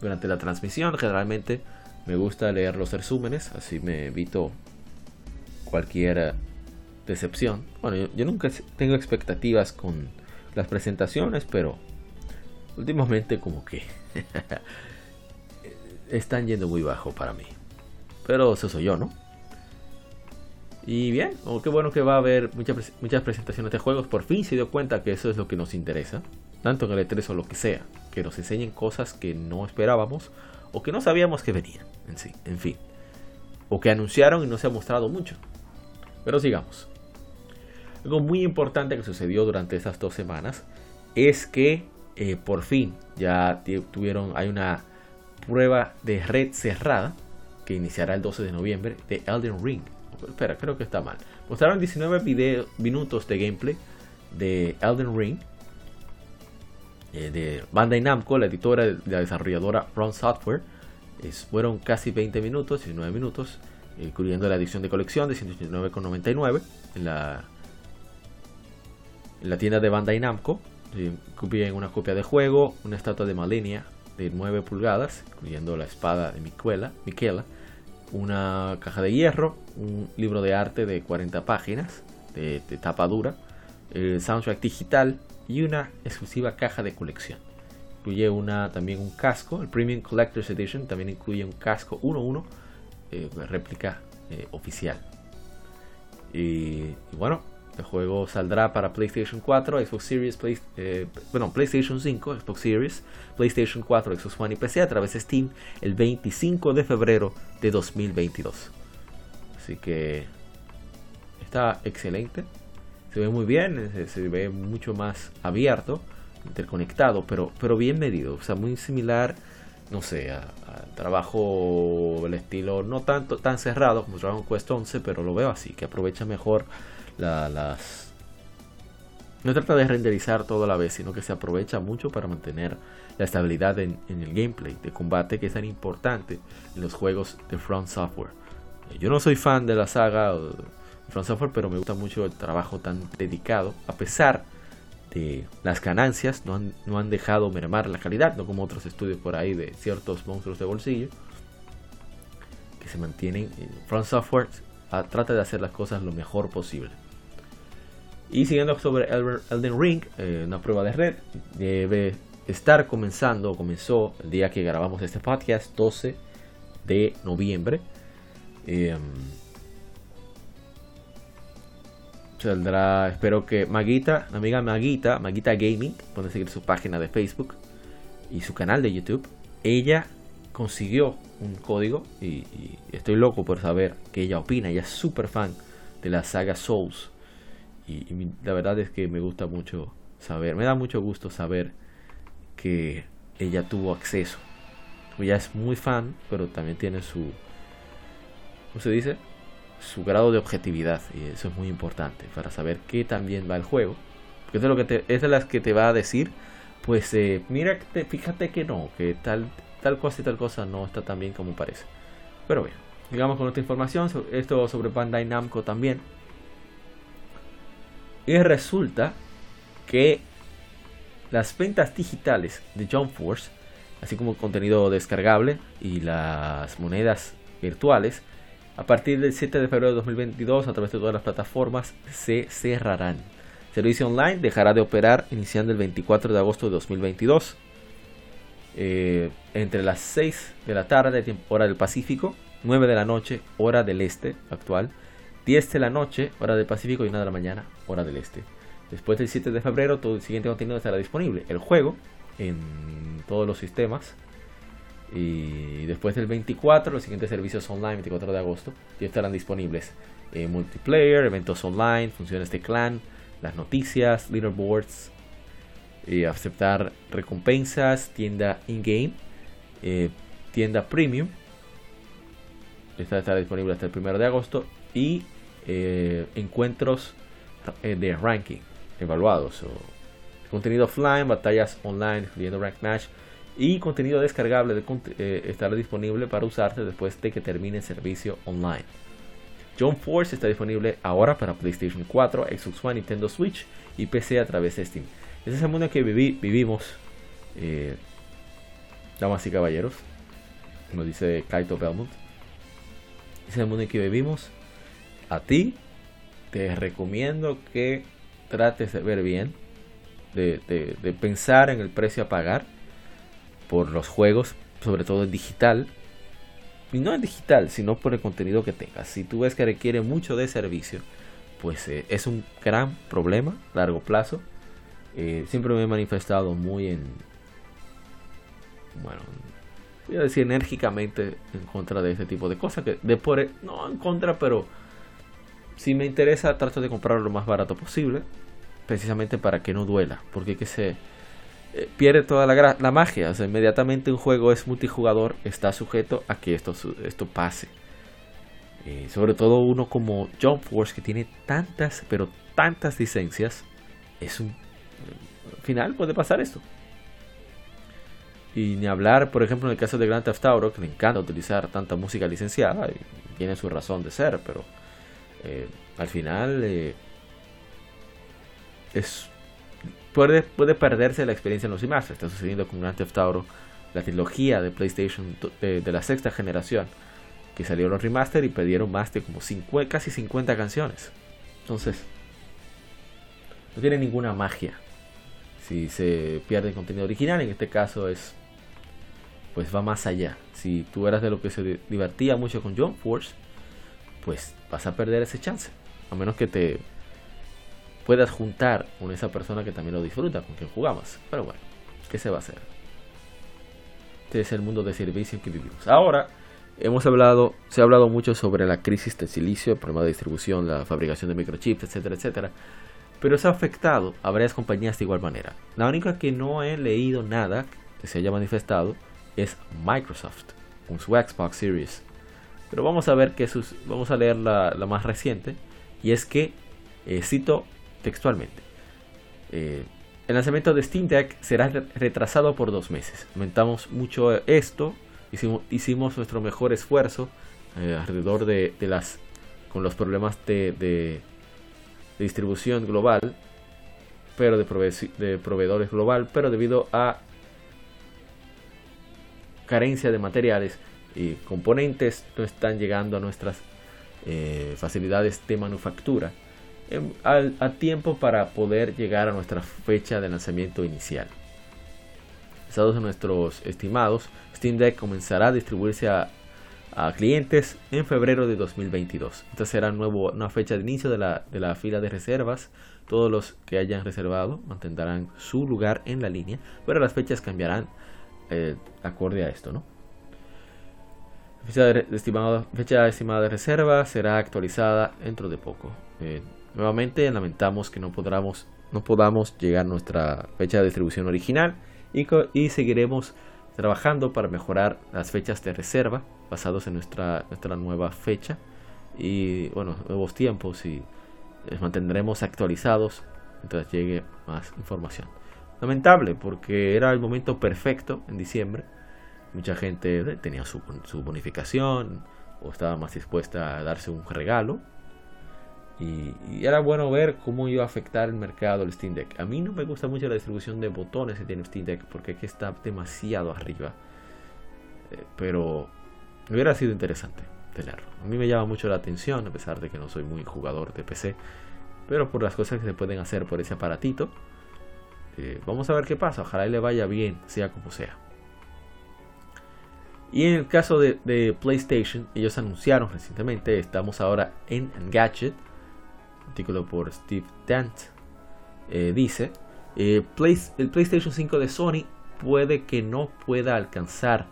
durante la transmisión. Generalmente me gusta leer los resúmenes, así me evito cualquier eh, decepción. Bueno, yo, nunca tengo expectativas con las presentaciones, pero últimamente como que están yendo muy bajo para mí. Pero eso soy yo, ¿no? Y bien, oh, qué bueno que va a haber muchas, muchas presentaciones de juegos. Por fin se dio cuenta que eso es lo que nos interesa tanto en el E3 o lo que sea, que nos enseñen cosas que no esperábamos o que no sabíamos que venían en sí, en fin, o que anunciaron y no se ha mostrado mucho. Pero sigamos. Algo muy importante que sucedió durante estas dos semanas es que eh, por fin ya tuvieron, hay una prueba de red cerrada que iniciará el 12 de noviembre de Elden Ring. Espera, creo que está mal. Mostraron 19 video, minutos de gameplay de Elden Ring eh, de Bandai Namco, la editora de la desarrolladora From Software. fueron casi 20 minutos, 19 minutos, incluyendo la edición de colección de 189,99 en la, en la tienda de Bandai Namco. Incluyen una copia de juego, una estatua de Malenia de 9 pulgadas, incluyendo la espada de Miquela, una caja de hierro, un libro de arte de 40 páginas de, de tapa dura, el soundtrack digital, y una exclusiva caja de colección. Incluye una, también un casco, el Premium Collector's Edition también incluye un casco 1-1, eh, réplica eh, oficial. Y, bueno, el juego saldrá para PlayStation 4, Xbox Series, eh, bueno, PlayStation 5, Xbox Series, PlayStation 4, Xbox One y PC a través de Steam el 25 de febrero de 2022. Así que está excelente se ve muy bien, se, ve mucho más abierto, interconectado, pero, pero bien medido, o sea, muy similar, no sé, a, trabajo del estilo no tanto tan cerrado como Dragon Quest 11, pero lo veo así, que aprovecha mejor las... No trata de renderizar todo a la vez, sino que se aprovecha mucho para mantener la estabilidad en, en el gameplay de combate que es tan importante en los juegos de Front Software. Yo no soy fan de la saga From Software, pero me gusta mucho el trabajo tan dedicado, a pesar de las ganancias, no han, no han dejado mermar la calidad, no como otros estudios por ahí de ciertos monstruos de bolsillo, que se mantienen. Eh, From Software trata de hacer las cosas lo mejor posible. Y siguiendo sobre Elden Ring, eh, una prueba de red, debe estar comenzando, comenzó el día que grabamos este podcast, 12 de noviembre. Eh, Saldrá, espero que Maguita, la amiga Maguita, Maguita Gaming, pueden seguir su página de Facebook y su canal de YouTube. Ella consiguió un código y, estoy loco por saber qué ella opina. Ella es súper fan de la saga Souls. Y, la verdad es que me gusta mucho saber, me da mucho gusto saber que ella tuvo acceso. Ella es muy fan, pero también tiene su, ¿cómo se dice? Su grado de objetividad. Y eso es muy importante para saber qué también va el juego. Porque es de, lo que es de las que te va a decir, pues eh, mira, fíjate que no, que tal tal cosa y tal cosa no está tan bien como parece. Pero bien, digamos con esta información, esto sobre Bandai Namco también. Y resulta que las ventas digitales de Jump Force, así como contenido descargable y las monedas virtuales, a partir del 7 de febrero de 2022 a través de todas las plataformas se cerrarán. Servicio online dejará de operar iniciando el 24 de agosto de 2022 eh, entre las 6 de la tarde, hora del Pacífico, 9 de la noche, hora del este actual, 10 de la noche, hora del Pacífico y 1 de la mañana, hora del este. Después del 7 de febrero, todo el siguiente contenido estará disponible. El juego en todos los sistemas. Y después del 24, los siguientes servicios online, 24 de agosto, ya estarán disponibles. Eh, multiplayer, eventos online, funciones de clan, las noticias, leaderboards, aceptar recompensas, tienda in-game, eh, tienda premium. Esta estará disponible hasta el 1 de agosto. Y eh, encuentros de ranking evaluados. Contenido offline, batallas online, incluyendo Rank Match. Y contenido descargable estará disponible para usarse después de que termine el servicio online. John Force está disponible ahora para PlayStation 4, Xbox One, Nintendo Switch y PC a través de Steam. Ese es el mundo que vivimos, eh, damas y caballeros, como dice Kaito Belmont. Ese es el mundo en que vivimos. A ti te recomiendo que trates de ver bien, de, de pensar en el precio a pagar por los juegos, sobre todo en digital, y no en digital, sino por el contenido que tengas. Si tú ves que requiere mucho de servicio, pues eh, es un gran problema a largo plazo eh, siempre me he manifestado muy en. Bueno, voy a decir enérgicamente en contra de este tipo de cosas. Que de por, no en contra, pero si me interesa, trato de comprarlo lo más barato posible. Precisamente para que no duela. Porque que se eh, pierde toda la, la magia. O sea, inmediatamente un juego es multijugador, está sujeto a que esto, esto pase. Eh, sobre todo uno como Jump Force que tiene tantas, pero tantas licencias. Es un final puede pasar esto. Y ni hablar, por ejemplo, en el caso de Grand Theft Auto, que le encanta utilizar tanta música licenciada, y tiene su razón de ser, pero eh, al final eh, es puede, puede perderse la experiencia en los demás. Está sucediendo con Grand Theft Auto, la trilogía de PlayStation de, la sexta generación, que salió los remaster y pidieron más de como casi 50 canciones. Entonces, no tiene ninguna magia si se pierde el contenido original, en este caso es pues va más allá. Si tú eras de lo que se divertía mucho con John Force, pues vas a perder ese chance. A menos que te puedas juntar con esa persona que también lo disfruta, con quien jugamos. Pero bueno, ¿qué se va a hacer? Este es el mundo de servicio en que vivimos. Ahora, hemos hablado, se ha hablado mucho sobre la crisis de silicio, el problema de distribución, la fabricación de microchips, etcétera, etcétera pero se ha afectado a varias compañías de igual manera. La única que no he leído nada que se haya manifestado es Microsoft con su Xbox Series. Pero vamos a ver que sus, vamos a leer la, más reciente y es que eh, cito textualmente. Eh, el lanzamiento de Steam Deck será retrasado por dos meses. Aumentamos mucho esto, hicimos, nuestro mejor esfuerzo eh, alrededor de, las con los problemas de distribución global, pero de, de proveedores global, pero debido a carencia de materiales y componentes no están llegando a nuestras eh, facilidades de manufactura a tiempo para poder llegar a nuestra fecha de lanzamiento inicial. Basados en nuestros estimados, Steam Deck comenzará a distribuirse a, clientes en febrero de 2022. Esta será nuevo, una fecha de inicio de la, de la fila de reservas. Todos los que hayan reservado mantendrán su lugar en la línea, pero las fechas cambiarán eh, acorde a esto, ¿no? Fecha, fecha estimada de reserva será actualizada dentro de poco. Eh, nuevamente lamentamos que no podamos, no podamos llegar a nuestra fecha de distribución original y, y seguiremos trabajando para mejorar las fechas de reserva basados en nuestra, nuestra nueva fecha y bueno, nuevos tiempos y les mantendremos actualizados mientras llegue más información. Lamentable porque era el momento perfecto en diciembre. Mucha gente tenía su, su bonificación o estaba más dispuesta a darse un regalo y, era bueno ver cómo iba a afectar el mercado el Steam Deck. A mí no me gusta mucho la distribución de botones que tiene el Steam Deck porque aquí está demasiado arriba. Eh, pero hubiera sido interesante tenerlo. A mí me llama mucho la atención, a pesar de que no soy muy jugador de PC. Pero por las cosas que se pueden hacer por ese aparatito. Eh, vamos a ver qué pasa. Ojalá le vaya bien, sea como sea. Y en el caso de PlayStation, ellos anunciaron recientemente, estamos ahora en Gadget artículo por Steve Dent, eh, dice, eh, el PlayStation 5 de Sony puede que no pueda alcanzar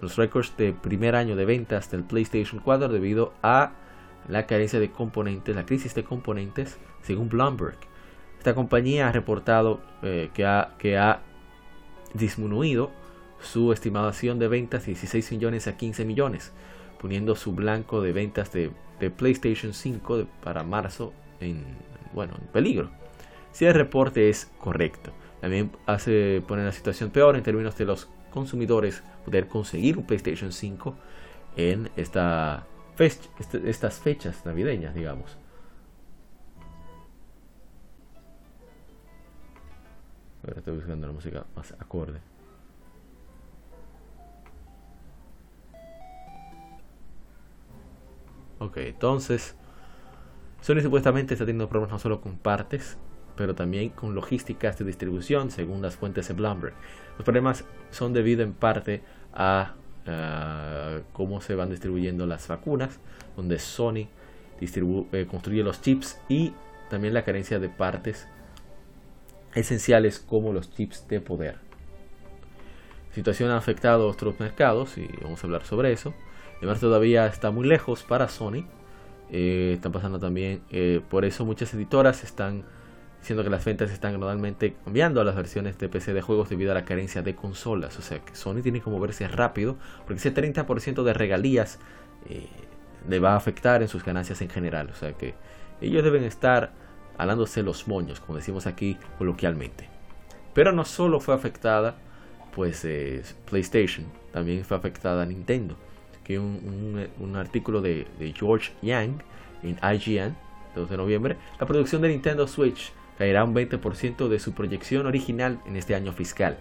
los récords de primer año de ventas del PlayStation 4 debido a la carencia de componentes, la crisis de componentes, según Bloomberg. Esta compañía ha reportado eh, que, ha, que ha disminuido su estimación de ventas de 16 millones a 15 millones, poniendo su blanco de ventas de PlayStation 5 para marzo en, bueno, en peligro. Si el reporte es correcto, también hace poner la situación peor en términos de los consumidores poder conseguir un PlayStation 5 en esta este, estas fechas navideñas, digamos. Ahora estoy buscando la música más acorde. Ok, entonces Sony supuestamente está teniendo problemas no solo con partes, pero también con logísticas de distribución, según las fuentes de Bloomberg. Los problemas son debido en parte a cómo se van distribuyendo las vacunas, donde Sony eh, construye los chips y también la carencia de partes esenciales como los chips de poder. La situación ha afectado a otros mercados y vamos a hablar sobre eso. Además todavía está muy lejos para Sony. Eh, están pasando también, eh, por eso muchas editoras están diciendo que las ventas están gradualmente cambiando a las versiones de PC de juegos debido a la carencia de consolas. O sea que Sony tiene que moverse rápido porque ese 30% de regalías eh, le va a afectar en sus ganancias en general. O sea que ellos deben estar alándose los moños, como decimos aquí coloquialmente. Pero no solo fue afectada pues PlayStation, también fue afectada Nintendo un, artículo de, George Yang en IGN, 2 de noviembre, la producción de Nintendo Switch caerá un 20% de su proyección original en este año fiscal.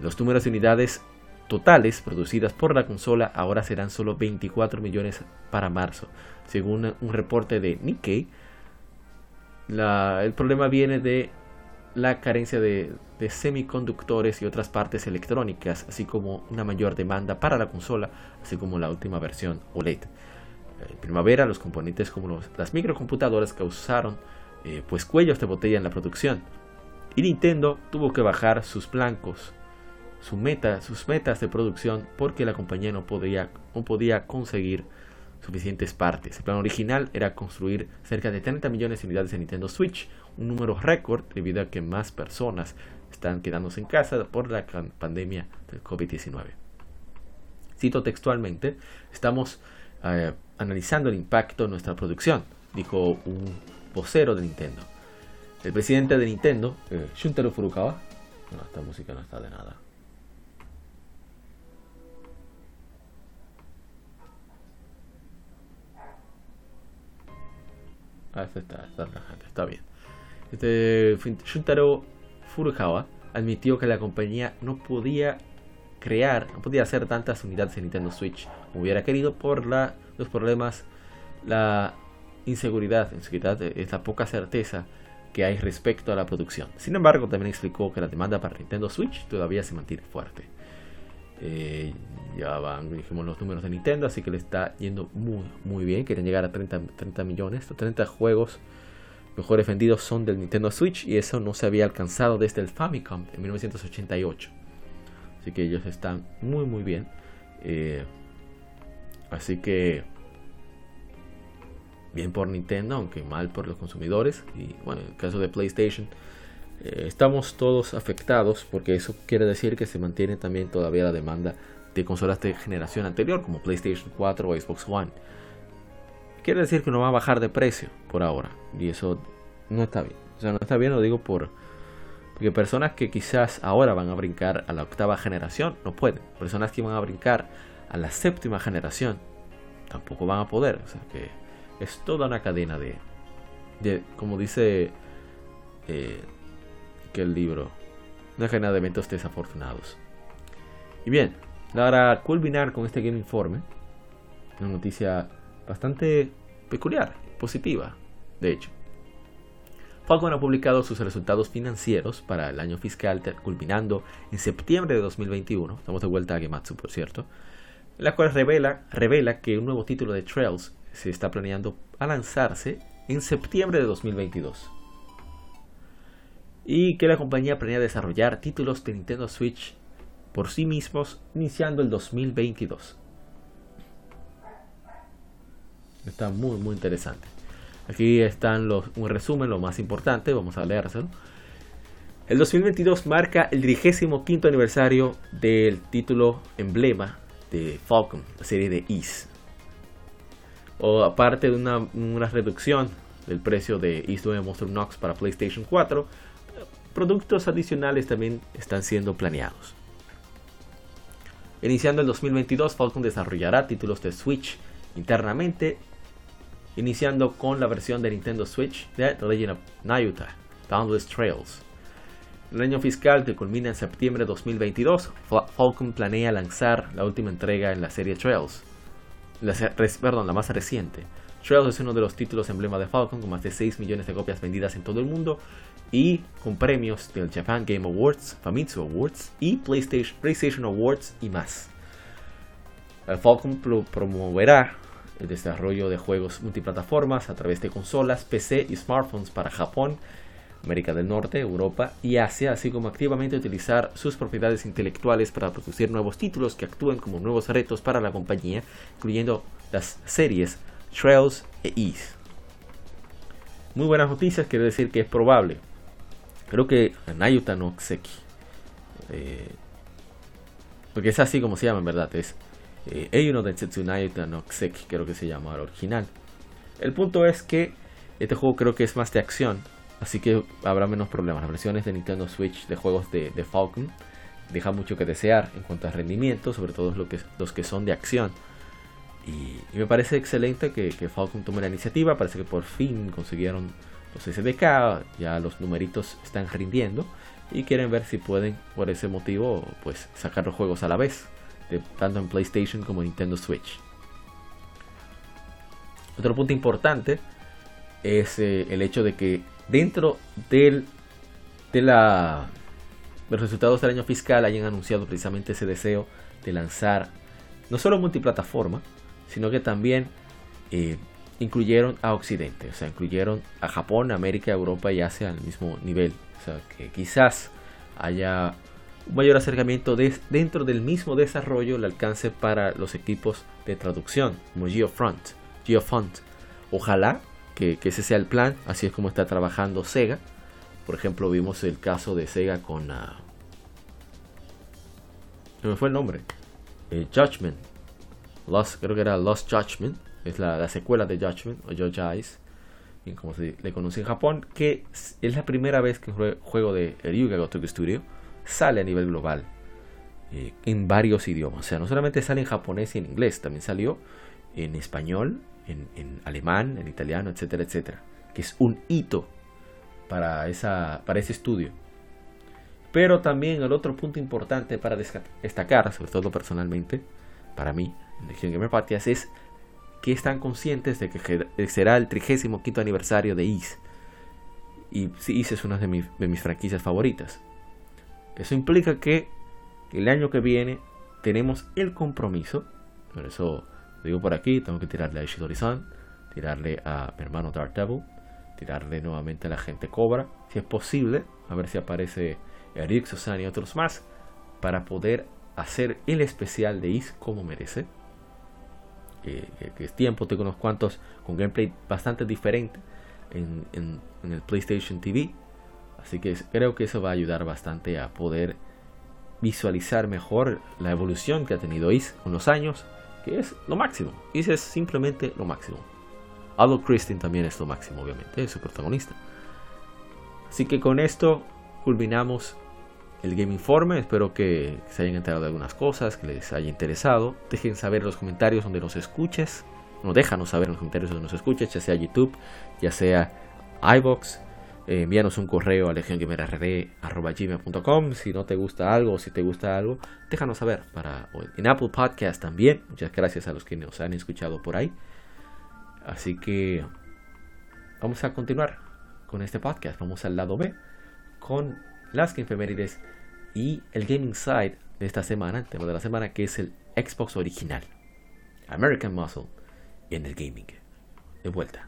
Los números de unidades totales producidas por la consola ahora serán solo 24 millones para marzo, según un reporte de Nikkei. el problema viene de la carencia de, semiconductores y otras partes electrónicas, así como una mayor demanda para la consola, así como la última versión OLED. En primavera, los componentes como las microcomputadoras causaron eh, pues cuellos de botella en la producción. Y Nintendo tuvo que bajar sus blancos, sus metas de producción, porque la compañía no podía, no podía conseguir suficientes partes. El plan original era construir cerca de 30 millones de unidades de Nintendo Switch, un número récord debido a que más personas están quedándose en casa por la pandemia del COVID-19. Cito textualmente, estamos eh, analizando el impacto en nuestra producción, dijo un vocero de Nintendo. El presidente de Nintendo, eh, Shuntaro Furukawa, no, esta música no está de nada. Ah, está, está, bien. Este, Shuntaro Furukawa admitió que la compañía no podía crear, no podía hacer tantas unidades en Nintendo Switch como hubiera querido por la, los problemas, la inseguridad, inseguridad es la poca certeza que hay respecto a la producción. Sin embargo, también explicó que la demanda para Nintendo Switch todavía se mantiene fuerte. Eh, Ya van, dijimos los números de Nintendo, así que le está yendo muy, muy bien. Quieren llegar a 30, 30 millones. Los 30 juegos mejores vendidos son del Nintendo Switch y eso no se había alcanzado desde el Famicom en 1988. Así que ellos están muy, muy bien. Eh, así que bien por Nintendo, aunque mal por los consumidores. Y bueno, en el caso de PlayStation, eh, estamos todos afectados porque eso quiere decir que se mantiene también todavía la demanda de consolas de generación anterior como PlayStation 4 o Xbox One. Quiere decir que no va a bajar de precio por ahora y eso no está bien. O sea, no está bien, lo digo por porque personas que quizás ahora van a brincar a la octava generación no pueden. Personas que van a brincar a la séptima generación tampoco van a poder. O sea que es toda una cadena de, de como dice eh, que el libro, una cadena de eventos desafortunados. Y bien, para culminar con este Game Informe, una noticia bastante peculiar, positiva, de hecho. Falcon ha publicado sus resultados financieros para el año fiscal culminando en septiembre de 2021. Estamos de vuelta a Gematsu, por cierto. La cual revela, revela que un nuevo título de Trails se está planeando a lanzarse en septiembre de 2022. Y que la compañía planea desarrollar títulos de Nintendo Switch por sí mismos iniciando el 2022. Está muy muy interesante. Aquí están los, un resumen, lo más importante, vamos a leérselo. El 2022 marca el 35 aniversario del título emblema de Falcon, la serie de Ease. O aparte de una, una reducción del precio de East de Monster Knox para PlayStation 4, productos adicionales también están siendo planeados. Iniciando el 2022, Falcon desarrollará títulos de Switch internamente, iniciando con la versión de Nintendo Switch de The Legend of Nayuta, Boundless Trails. El año fiscal que culmina en septiembre de 2022, Falcon planea lanzar la última entrega en la serie Trails, la, perdón, la más reciente. Trails es uno de los títulos emblema de Falcon con más de 6 millones de copias vendidas en todo el mundo y con premios del Japan Game Awards, Famitsu Awards y PlayStation, PlayStation Awards y más. Falcon promoverá el desarrollo de juegos multiplataformas a través de consolas, PC y smartphones para Japón, América del Norte, Europa y Asia, así como activamente utilizar sus propiedades intelectuales para producir nuevos títulos que actúen como nuevos retos para la compañía, incluyendo las series Trails e Ease. Muy buenas noticias, quiere decir que es probable Creo que Nayuta no. Eh, porque es así como se llama en verdad. Es eh, Eiyuno Densetsu Nayuta no Seki, creo que se llama el original. El punto es que este juego creo que es más de acción. Así que habrá menos problemas. Las versiones de Nintendo Switch de juegos de, Falcon dejan mucho que desear en cuanto a rendimiento, sobre todo los que son de acción. Y, me parece excelente que, que Falcon tome la iniciativa. Parece que por fin consiguieron los SDK, ya los numeritos están rindiendo y quieren ver si pueden por ese motivo pues sacar los juegos a la vez, tanto en PlayStation como en Nintendo Switch. Otro punto importante es eh, el hecho de que dentro del, de la, los resultados del año fiscal hayan anunciado precisamente ese deseo de lanzar no solo multiplataforma, sino que también eh, incluyeron a Occidente, o sea, incluyeron a Japón, América, Europa y Asia al mismo nivel. O sea, que quizás haya un mayor acercamiento dentro del mismo desarrollo, el alcance para los equipos de traducción, como Geofront, Geofont. Ojalá que, ese sea el plan, así es como está trabajando Sega. Por ejemplo, vimos el caso de Sega con... Uh, me fue el nombre. Eh, Judgment. Lost, creo que era Lost Judgment es la, secuela de Judgment o Judge Eyes, como se le conoce en Japón, que es la primera vez que un juego de Ryuga Gotoku Studio sale a nivel global eh, en varios idiomas. O sea, no solamente sale en japonés y en inglés, también salió en español, en, alemán, en italiano, etcétera, etcétera. Que es un hito para, esa, para ese estudio. Pero también el otro punto importante para destacar, sobre todo personalmente, para mí, en Legion Gamer Podcast, es que están conscientes de que será el 35 aniversario de Is. Y Is es una de, mis franquicias favoritas. Eso implica que el año que viene tenemos el compromiso, por eso digo por aquí, tengo que tirarle a Ishidori-san, tirarle a mi hermano Dark Devil, tirarle nuevamente a la gente Cobra, si es posible, a ver si aparece Eric, Susan y otros más, para poder hacer el especial de Is como merece. que es tiempo, tengo unos cuantos con gameplay bastante diferente en, en el PlayStation TV. Así que creo que eso va a ayudar bastante a poder visualizar mejor la evolución que ha tenido Is con los años, que es lo máximo. Is es simplemente lo máximo. Aldo Christine también es lo máximo, obviamente, es su protagonista. Así que con esto culminamos el Game Informe. Espero que se hayan enterado de algunas cosas, que les haya interesado. Dejen saber en los comentarios donde nos escuches. No, déjanos saber en los comentarios donde nos escuches, ya sea YouTube, ya sea iBox. Eh, envíanos un correo a legiongamerrd.com si no te gusta algo si te gusta algo, déjanos saber. Para, en Apple Podcast también. Muchas gracias a los que nos han escuchado por ahí. Así que vamos a continuar con este podcast. Vamos al lado B con las efemérides y el gaming side de esta semana, tema de la semana, que es el Xbox original. American Muscle en el gaming. De vuelta.